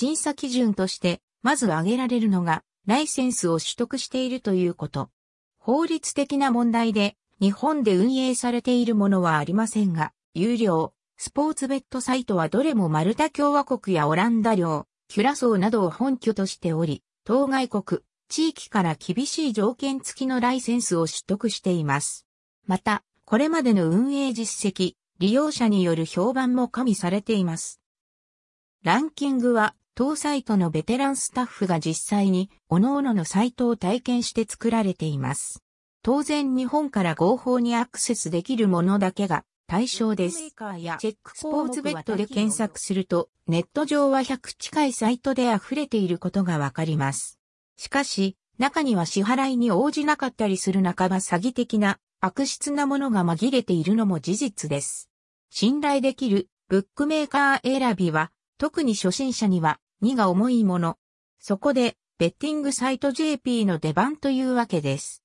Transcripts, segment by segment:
審査基準として、まず挙げられるのが、ライセンスを取得しているということ。法律的な問題で、日本で運営されているものはありませんが、有料、スポーツベッドサイトはどれもマルタ共和国やオランダ領、キュラソーなどを本拠としており、当該国、地域から厳しい条件付きのライセンスを取得しています。また、これまでの運営実績、利用者による評判も加味されています。ランキングは、当サイトのベテランスタッフが実際に、各々のサイトを体験して作られています。当然日本から合法にアクセスできるものだけが対象です。チェックスポーツベッドで検索すると、ネット上は100近いサイトで溢れていることがわかります。しかし、中には支払いに応じなかったりする半ば詐欺的な悪質なものが紛れているのも事実です。信頼できるブックメーカー選びは、特に初心者には荷が重いもの。そこで、ベッティングサイト JP の出番というわけです。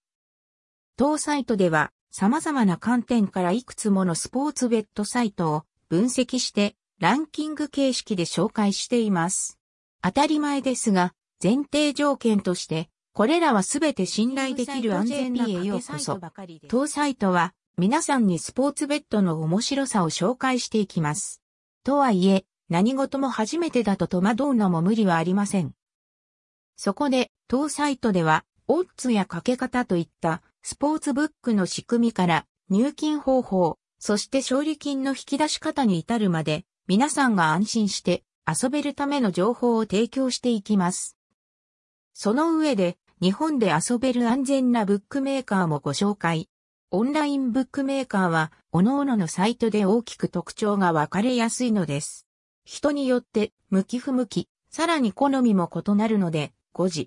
当サイトでは様々な観点からいくつものスポーツベッドサイトを分析してランキング形式で紹介しています。当たり前ですが、前提条件として、これらはすべて信頼できる安全なへようこそ。当サイトは皆さんにスポーツベッドの面白さを紹介していきます。とはいえ、何事も初めてだと戸惑うのも無理はありません。そこで、当サイトでは、オッズやかけ方といったスポーツブックの仕組みから入金方法、そして勝利金の引き出し方に至るまで皆さんが安心して遊べるための情報を提供していきます。その上で日本で遊べる安全なブックメーカーもご紹介。オンラインブックメーカーは各々のサイトで大きく特徴が分かれやすいのです。人によって向き不向き、さらに好みも異なるので、誤字、